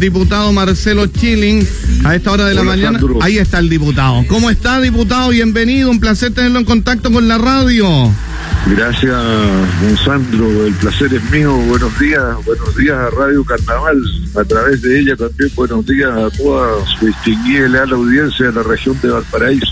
Diputado Marcelo Chilling, a esta hora de la Hola, mañana. Sandro. Ahí está el diputado. ¿Cómo está, diputado? Bienvenido, un placer tenerlo en contacto con la radio. Gracias, don. El placer es mío. Buenos días. Buenos días a Radio Carnaval. A través de ella también buenos días a toda su distinguida y leal audiencia de la región de Valparaíso.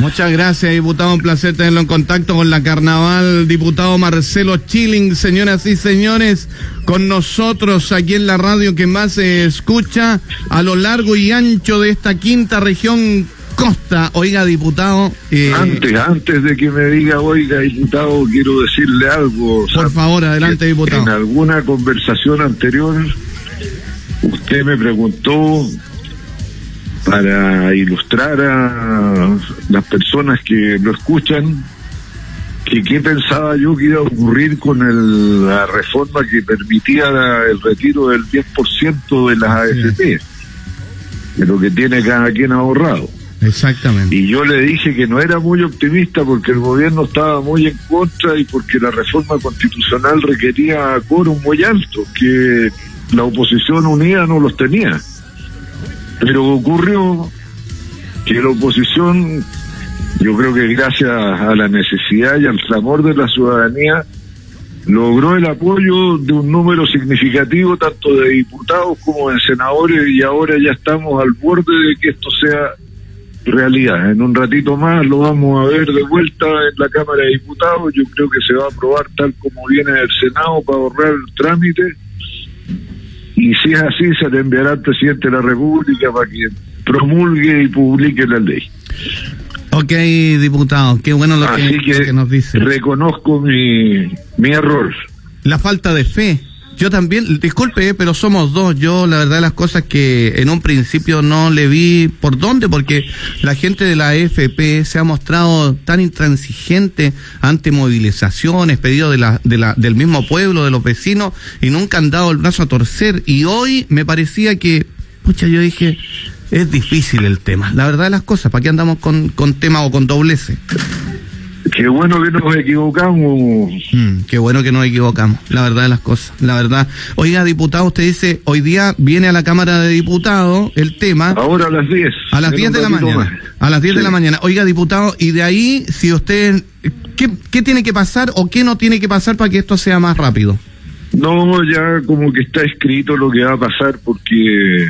Muchas gracias, diputado. Un placer tenerlo en contacto con la carnaval. Diputado Marcelo Chilling, señoras y señores, con nosotros aquí en la radio que más se escucha a lo largo y ancho de esta quinta región costa. Oiga, diputado. eh, Antes, antes de que me diga, oiga, diputado, quiero decirle algo. por favor, adelante, En diputado. alguna conversación anterior, usted me preguntó para ilustrar a las personas que lo escuchan que qué pensaba yo que iba a ocurrir con el- la reforma que permitía la- el retiro del 10% de las AFP, de lo que tiene cada quien ahorrado. Exactamente. Y yo le dije que no era muy optimista porque el gobierno estaba muy en contra y porque la reforma constitucional requería quórum muy alto, que la oposición unida no los tenía. Pero ocurrió que la oposición, yo creo que gracias a la necesidad y al clamor de la ciudadanía, logró el apoyo de un número significativo tanto de diputados como de senadores y ahora ya estamos al borde de que esto sea realidad. En un ratito más lo vamos a ver de vuelta en la Cámara de Diputados. Yo creo que se va a aprobar tal como viene del Senado para ahorrar el trámite. Y si es así, se le enviará al presidente de la República para que promulgue y publique la ley. Ok, diputado, qué bueno lo que, Así lo que, que nos dice. reconozco mi, mi error. La falta de fe. Yo también, disculpe, eh, pero somos dos. Yo, la verdad, las cosas que en un principio no le vi por dónde, porque la gente de la AFP se ha mostrado tan intransigente ante movilizaciones, pedidos de la, de la, del mismo pueblo, de los vecinos, y nunca han dado el brazo a torcer. Y hoy me parecía que, pucha, yo dije, es difícil el tema. La verdad las cosas, ¿para qué andamos con, con tema o con doblece? Qué bueno que nos equivocamos. Mm, qué bueno que nos equivocamos, la verdad de las cosas, la verdad. Oiga, diputado, usted dice, hoy día viene a la Cámara de Diputados el tema Ahora a las 10. a las en 10 un de la mañana. más. A las 10 de Sí. la mañana. Oiga, diputado, y de ahí, si usted, ¿qué, ¿qué tiene que pasar o qué no tiene que pasar para que esto sea más rápido? No, ya como que está escrito lo que va a pasar porque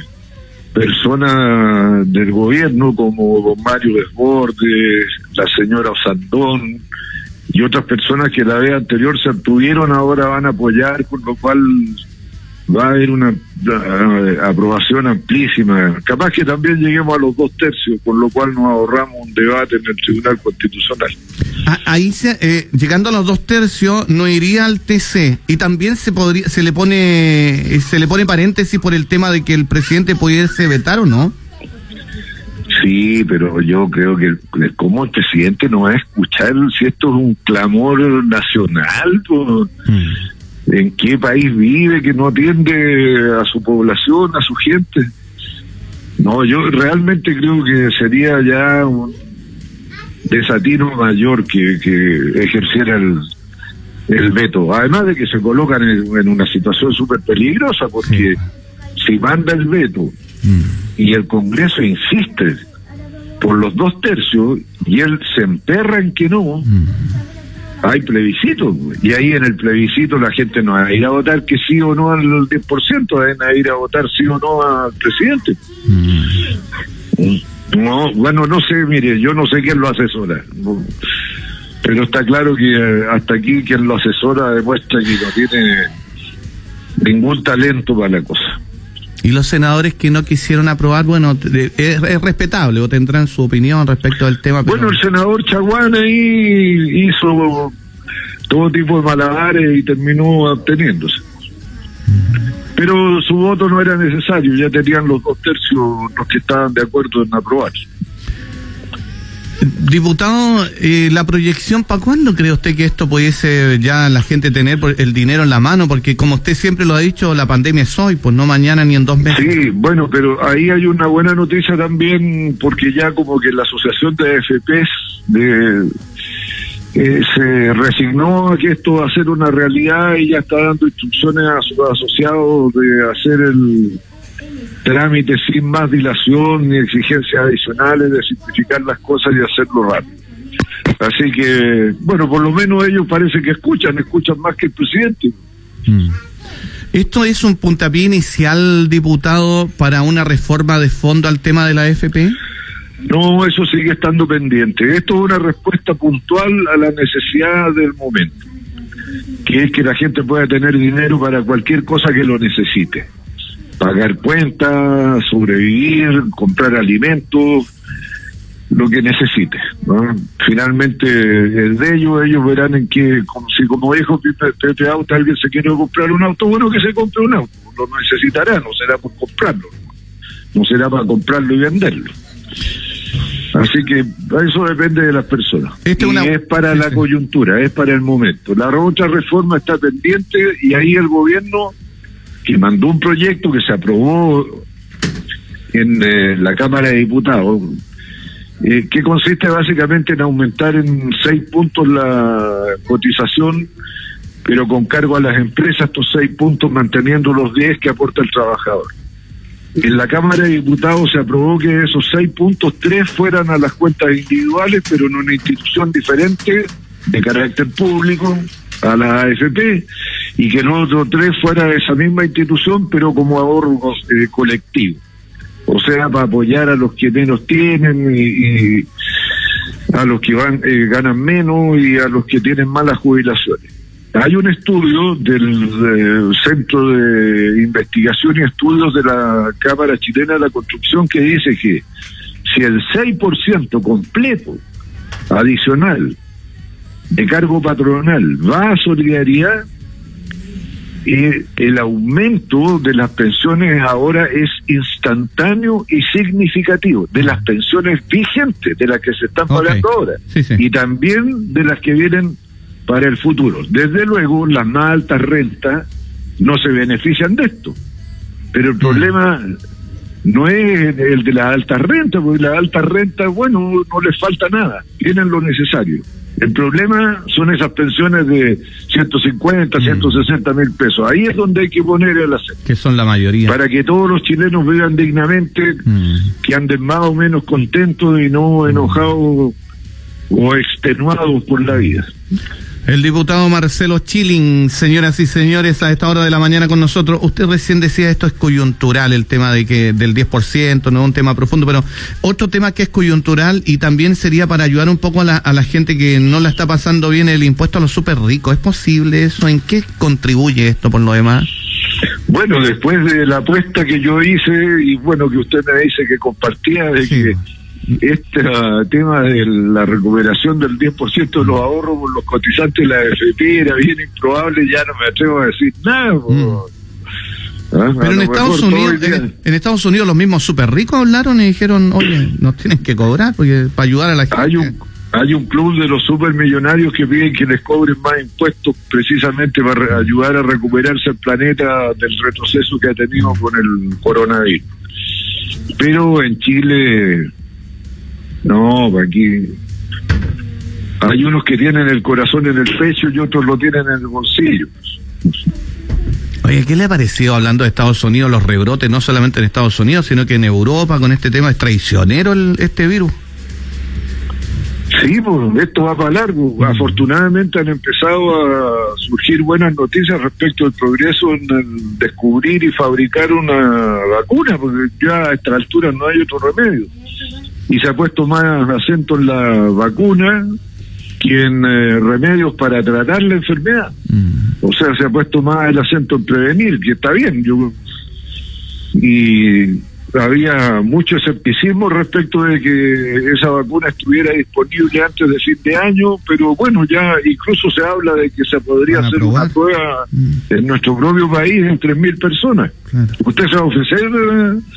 personas del gobierno como don Mario Desbordes, la señora Osandón y otras personas que la vez anterior se abstuvieron ahora van a apoyar, con lo cual va a haber una aprobación amplísima. Capaz que también lleguemos a los dos tercios, con lo cual nos ahorramos un debate en el Tribunal Constitucional. A- Ahí, se, eh, llegando a los dos tercios, no iría al TC. Y también se podría, se le pone, eh, se le pone paréntesis por el tema de que el presidente pudiese vetar o no. Sí, pero yo creo que el- como el presidente no va a escuchar si esto es un clamor nacional, pues, en qué país vive que no atiende a su población, a su gente. No, yo realmente creo que sería ya un desatino mayor que, que ejerciera el, el veto. Además de que se colocan en, en una situación súper peligrosa, porque si manda el veto y el Congreso insiste por los dos tercios y él se emperra en que no, hay plebiscito. Y ahí en el plebiscito la gente no va a ir a votar que sí o no al 10%, van a ir a votar sí o no al presidente. No, bueno, no sé, mire, yo no sé quién lo asesora. No, Pero está claro que eh, hasta aquí quien lo asesora demuestra que no tiene ningún talento para la cosa. Y los senadores que no quisieron aprobar, bueno, es, es respetable o tendrán su opinión respecto del tema. Bueno, el senador Chaguán ahí hizo todo tipo de malabares y terminó absteniéndose. Pero su voto no era necesario, ya tenían los dos tercios los que estaban de acuerdo en aprobar. Diputado, eh, la proyección, ¿para cuándo cree usted que esto pudiese ya la gente tener el dinero en la mano? Porque como usted siempre lo ha dicho, la pandemia es hoy, pues no mañana ni en dos meses. Sí, bueno, pero ahí hay una buena noticia también, porque ya como que la Asociación de AFPs de, eh, se resignó a que esto va a ser una realidad y ya está dando instrucciones a sus asociados de hacer el, trámites sin más dilación ni exigencias adicionales de simplificar las cosas y hacerlo rápido. Así que, bueno, por lo menos ellos parece que escuchan, escuchan más que el presidente. Mm. ¿Esto es un puntapié inicial, diputado, para una reforma de fondo al tema de la AFP? No, eso sigue estando pendiente. Esto es una respuesta puntual a la necesidad del momento, que es que la gente pueda tener dinero para cualquier cosa que lo necesite. Pagar cuentas, sobrevivir, comprar alimentos, lo que necesite. Finalmente, el de ellos, ellos verán en que, como, si como dijo Pepe Auto, alguien se quiere comprar un auto, bueno, que se compre un auto. Lo necesitará, no será por comprarlo, no será para comprarlo y venderlo. Así que eso depende de las personas. Este y es para la coyuntura, es para el momento. La otra reforma está pendiente y ahí el gobierno, que mandó un proyecto que se aprobó en eh, la Cámara de Diputados, eh, que consiste básicamente en aumentar en seis puntos la cotización, pero con cargo a las empresas, estos seis puntos manteniendo los diez que aporta el trabajador. En la Cámara de Diputados se aprobó que esos seis puntos, tres fueran a las cuentas individuales, pero en una institución diferente, de carácter público, a la AFP, y que los otros tres fuera de esa misma institución, pero como ahorros eh, colectivos. O sea, para apoyar a los que menos tienen y, a los que van eh, ganan menos y a los que tienen malas jubilaciones. Hay un estudio del, Centro de Investigación y Estudios de la Cámara Chilena de la Construcción que dice que si el 6% completo adicional de cargo patronal va a solidaridad, eh, el aumento de las pensiones ahora es instantáneo y significativo, de las pensiones vigentes, de las que se están pagando ahora, y también de las que vienen para el futuro. Desde luego, las más altas rentas no se benefician de esto, pero el mm. problema no es el de las altas rentas, porque las altas rentas, bueno, no les falta nada, tienen lo necesario. El problema son esas pensiones de 150, 160 mm. mil pesos. Ahí es donde hay que poner el acento. Que son la mayoría. Para que todos los chilenos vivan dignamente, mm. que anden más o menos contentos y no enojados o extenuados por la vida. El diputado Marcelo Chilling, señoras y señores, a esta hora de la mañana con nosotros. Usted recién decía esto es coyuntural, el tema de que del 10%, no es un tema profundo, pero otro tema que es coyuntural y también sería para ayudar un poco a la, a la gente que no la está pasando bien el impuesto a los súper ricos. ¿Es posible eso? ¿En qué contribuye esto por lo demás? Bueno, después de la apuesta que yo hice y bueno, que usted me dice que compartía de que este tema de la recuperación del 10% de los ahorros por los cotizantes de la AFP era bien improbable, ya no me atrevo a decir nada. Mm. ¿Ah? Pero en Estados, Unidos, en, Estados Unidos los mismos súper ricos hablaron y dijeron, oye, nos tienen que cobrar porque para ayudar a la gente. Hay un, hay un club de los supermillonarios que piden que les cobren más impuestos precisamente para ayudar a recuperarse el planeta del retroceso que ha tenido con el coronavirus. Pero en Chile no, aquí hay unos que tienen el corazón en el pecho y otros lo tienen en el bolsillo. Oye, ¿qué le ha parecido hablando de Estados Unidos los rebrotes, no solamente en Estados Unidos, sino que en Europa con este tema es traicionero este virus? Sí, pues esto va para largo. Mm. Afortunadamente han empezado a surgir buenas noticias respecto al progreso en el descubrir y fabricar una vacuna, porque ya a esta altura no hay otro remedio y se ha puesto más acento en la vacuna que en eh, remedios para tratar la enfermedad. Mm. O sea, se ha puesto más el acento en prevenir, que está bien. Yo, y había mucho escepticismo respecto de que esa vacuna estuviera disponible antes de fin de año, pero bueno, ya incluso se habla de que se podría hacer una prueba mm. en nuestro propio país en 3.000 personas. ¿Usted se va a ofrecer?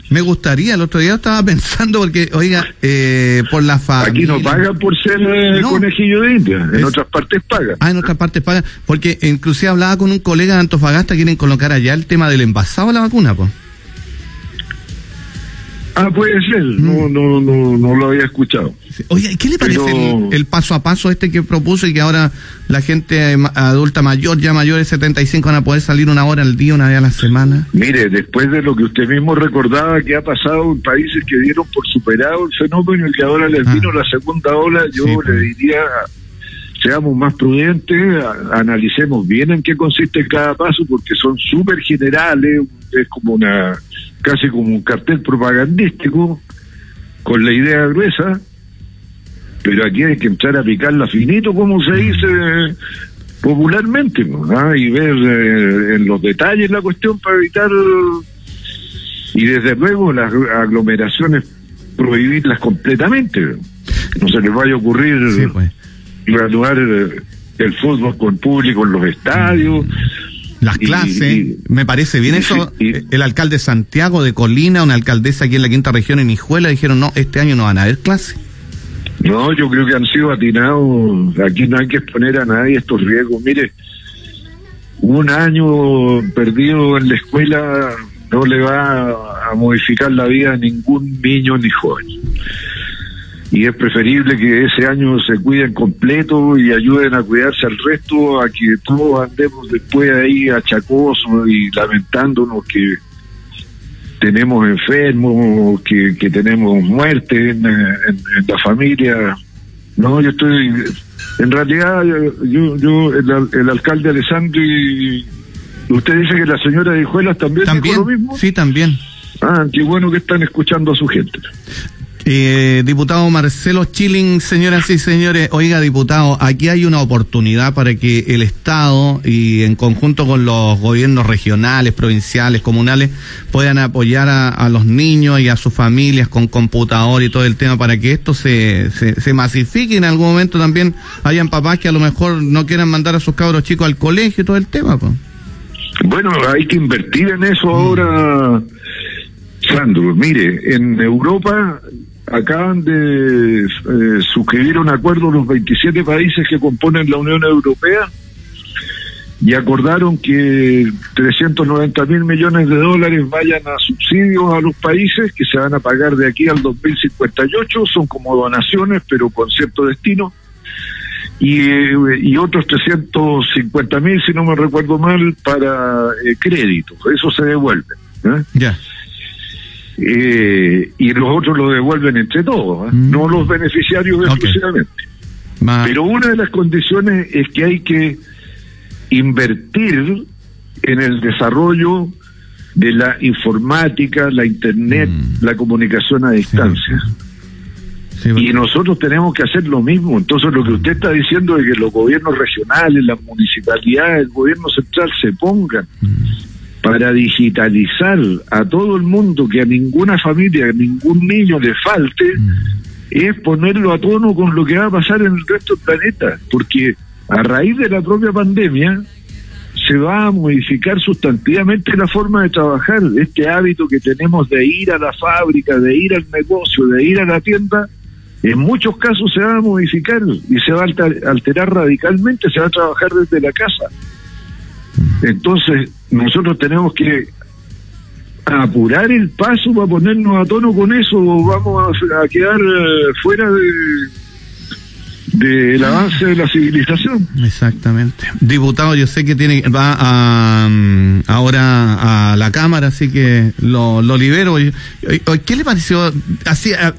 Me gustaría, el otro día estaba pensando, porque, oiga, eh, por la familia... Aquí no pagan por ser eh, conejillo de India, en otras partes pagan. Ah, en otras partes pagan, porque inclusive hablaba con un colega de Antofagasta, quieren colocar allá el tema del envasado de la vacuna, pues. Ah, puede ser, no, no, no, no lo había escuchado. Oye, ¿qué le parece Pero- el, el paso a paso este que propuso y que ahora la gente adulta mayor, ya mayor de 75, van a poder salir una hora al día, una vez a la semana? Mire, después de lo que usted mismo recordaba que ha pasado en países que dieron por superado el fenómeno y que ahora les Ah. vino la segunda ola, yo Sí, le pues. diría, seamos más prudentes, analicemos bien en qué consiste cada paso, porque son súper generales, es como una, casi como un cartel propagandístico, con la idea gruesa, pero aquí hay que entrar a picarla finito, como se dice popularmente, ¿no? ¿Ah? y ver eh, en los detalles la cuestión para evitar, y desde luego las aglomeraciones prohibirlas completamente. No se les vaya a ocurrir Sí, pues. reanudar eh, el fútbol con público en los estadios. Las clases, y- me parece bien y- eso. y- el alcalde de Santiago de Colina, una alcaldesa aquí en la quinta región, en Hijuela, dijeron, no, este año no van a haber clases. No, yo creo que han sido atinados. Aquí no hay que exponer a nadie estos riesgos. Mire, un año perdido en la escuela no le va a modificar la vida a ningún niño ni joven. Y es preferible que ese año se cuiden completo y ayuden a cuidarse al resto, a que todos andemos después ahí achacosos y lamentándonos que tenemos enfermos, que, que tenemos muerte en, en- en la familia. No, yo estoy, en realidad, yo, yo el, el alcalde Alessandro y usted dice que la señora de Hijuelas también, También, dijo lo mismo. sí, también. Ah, qué bueno que están escuchando a su gente. Eh, diputado Marcelo Chilling, señoras y señores, oiga, diputado, aquí hay una oportunidad para que el Estado y en conjunto con los gobiernos regionales, provinciales, comunales, puedan apoyar a, a los niños y a sus familias con computador y todo el tema para que esto se, se, se masifique en algún momento también hayan papás que a lo mejor no quieran mandar a sus cabros chicos al colegio y todo el tema. Pues. Bueno, hay que invertir en eso ahora, Sandro. Mire, en Europa acaban de eh, suscribir un acuerdo los 27 países que componen la Unión Europea y acordaron que 390 mil millones de dólares vayan a subsidios a los países que se van a pagar de aquí al 2058, son como donaciones pero con cierto destino y, eh, y otros 350 mil, si no me recuerdo mal, para eh, créditos. Eso se devuelve. ¿eh? Ya. Eh, y los otros lo devuelven entre todos, ¿eh? Mm. no los beneficiarios exclusivamente. Ma- Pero una de las condiciones es que hay que invertir en el desarrollo de la informática, la internet, Mm. la comunicación a distancia. sí, Y nosotros tenemos que hacer lo mismo. Entonces, lo que usted está diciendo es que los gobiernos regionales, las municipalidades, el gobierno central se pongan para digitalizar a todo el mundo, que a ninguna familia, a ningún niño le falte, es ponerlo a tono con lo que va a pasar en el resto del planeta. Porque a raíz de la propia pandemia, se va a modificar sustantivamente la forma de trabajar. Este hábito que tenemos de ir a la fábrica, de ir al negocio, de ir a la tienda, en muchos casos se va a modificar y se va a alter- alterar radicalmente, se va a trabajar desde la casa. Entonces, nosotros tenemos que apurar el paso para ponernos a tono con eso o vamos a, quedar eh, fuera de del avance de la civilización. Exactamente. Diputado, yo sé que tiene va a, mm, ahora a la Cámara, así que lo, lo libero. ¿Qué le pareció? Así, a-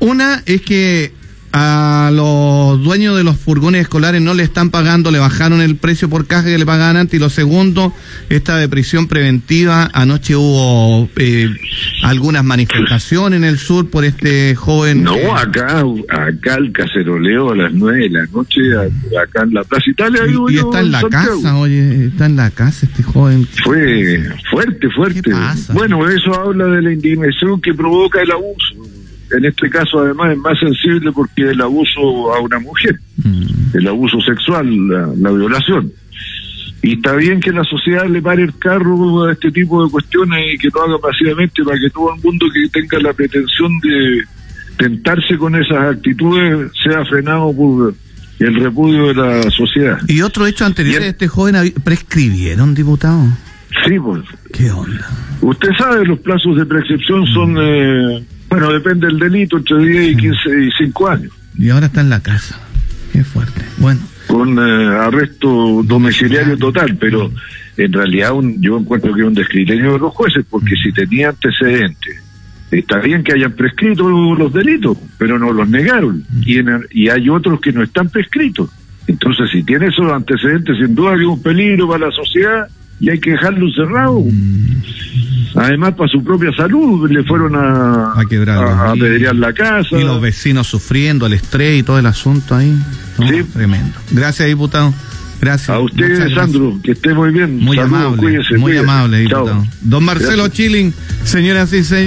una es que a los dueños de los furgones escolares no le están pagando, le bajaron el precio por caja que le pagaban antes. Y lo segundo, esta de prisión preventiva. Anoche hubo eh, algunas manifestaciones en el sur por este joven. No, eh, acá, acá el caceroleo a las nueve de la noche, acá en la Plaza Italia. y, y yo, está en la Santiago. casa, oye, está en la casa este joven. Fue fuerte, fuerte. ¿Qué pasa? Bueno, eso habla de la indignación que provoca el abuso. En este caso, además, es más sensible porque el abuso a una mujer, Mm. el abuso sexual, la, la violación. Y está bien que la sociedad le pare el carro a este tipo de cuestiones y que lo haga pasivamente para que todo el mundo que tenga la pretensión de tentarse con esas actitudes sea frenado por el repudio de la sociedad. Y otro hecho anterior de este joven, prescribieron, diputado. Sí, pues. ¿Qué onda? Usted sabe, los plazos de prescripción son, eh, bueno, depende del delito, entre 10 y 15 y 5 años. Y ahora está en la casa. Qué fuerte. Bueno. Con eh, arresto domiciliario total, pero en realidad un, yo encuentro que es un descriterio de los jueces, porque si tenía antecedentes, está bien que hayan prescrito los delitos, pero no los negaron. Y, en- y hay otros que no están prescritos. Entonces, si tiene esos antecedentes, sin duda que es un peligro para la sociedad y hay que dejarlo encerrado. Además, para su propia salud, le fueron a, A quebrar a, a la casa. Y los vecinos sufriendo, el estrés y todo el asunto ahí. No, Sí. Tremendo. Gracias, diputado. Gracias. A usted. Sandro, que esté muy bien. Muy Saludos, amable. cuídese, muy cuídese. amable, Chao. diputado. Don Marcelo Gracias. Chilling, señoras y señores.